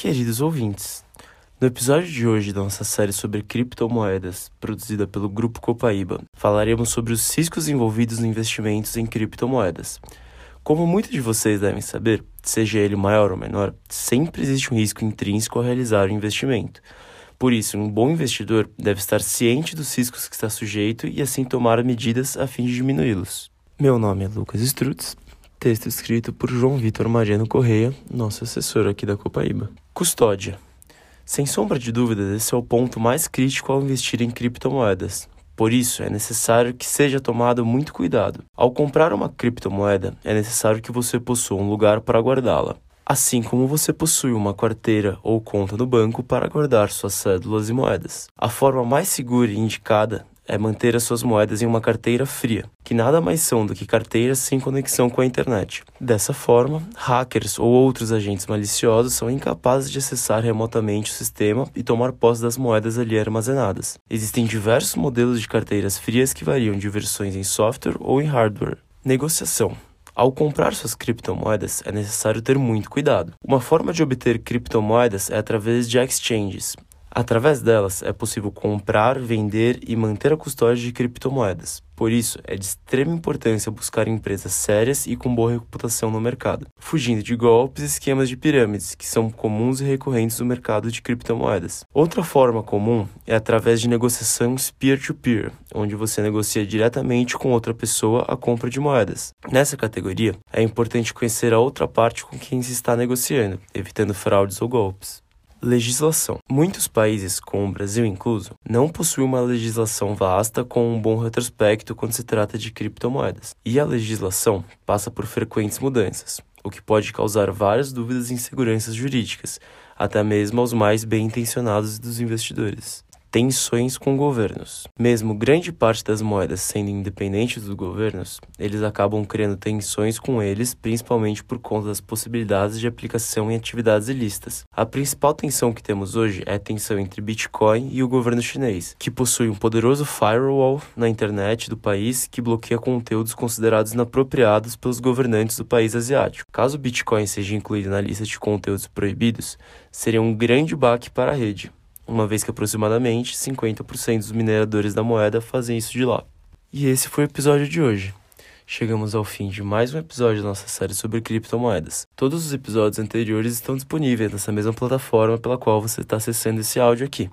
Queridos ouvintes, no episódio de hoje da nossa série sobre criptomoedas, produzida pelo Grupo Copaíba, falaremos sobre os riscos envolvidos no investimentos em criptomoedas. Como muitos de vocês devem saber, seja ele maior ou menor, sempre existe um risco intrínseco ao realizar o investimento. Por isso, um bom investidor deve estar ciente dos riscos que está sujeito e assim tomar medidas a fim de diminuí-los. Meu nome é Lucas Strutz, texto escrito por João Vitor Mariano Correia, nosso assessor aqui da Copaíba. Custódia. Sem sombra de dúvidas, esse é o ponto mais crítico ao investir em criptomoedas. Por isso, é necessário que seja tomado muito cuidado. Ao comprar uma criptomoeda, é necessário que você possua um lugar para guardá-la assim como você possui uma carteira ou conta no banco para guardar suas cédulas e moedas. A forma mais segura e indicada é manter as suas moedas em uma carteira fria, que nada mais são do que carteiras sem conexão com a internet. Dessa forma, hackers ou outros agentes maliciosos são incapazes de acessar remotamente o sistema e tomar posse das moedas ali armazenadas. Existem diversos modelos de carteiras frias que variam de versões em software ou em hardware. Negociação ao comprar suas criptomoedas, é necessário ter muito cuidado. Uma forma de obter criptomoedas é através de exchanges, Através delas é possível comprar, vender e manter a custódia de criptomoedas. Por isso, é de extrema importância buscar empresas sérias e com boa reputação no mercado, fugindo de golpes e esquemas de pirâmides, que são comuns e recorrentes no mercado de criptomoedas. Outra forma comum é através de negociações peer-to-peer, -peer, onde você negocia diretamente com outra pessoa a compra de moedas. Nessa categoria, é importante conhecer a outra parte com quem se está negociando, evitando fraudes ou golpes. Legislação. Muitos países, como o Brasil incluso, não possuem uma legislação vasta com um bom retrospecto quando se trata de criptomoedas. E a legislação passa por frequentes mudanças, o que pode causar várias dúvidas e inseguranças jurídicas, até mesmo aos mais bem intencionados dos investidores tensões com governos. Mesmo grande parte das moedas sendo independentes dos governos, eles acabam criando tensões com eles, principalmente por conta das possibilidades de aplicação em atividades ilícitas. A principal tensão que temos hoje é a tensão entre Bitcoin e o governo chinês, que possui um poderoso firewall na internet do país que bloqueia conteúdos considerados inapropriados pelos governantes do país asiático. Caso o Bitcoin seja incluído na lista de conteúdos proibidos, seria um grande baque para a rede uma vez que aproximadamente 50% dos mineradores da moeda fazem isso de lá. E esse foi o episódio de hoje. Chegamos ao fim de mais um episódio da nossa série sobre criptomoedas. Todos os episódios anteriores estão disponíveis nessa mesma plataforma pela qual você está acessando esse áudio aqui.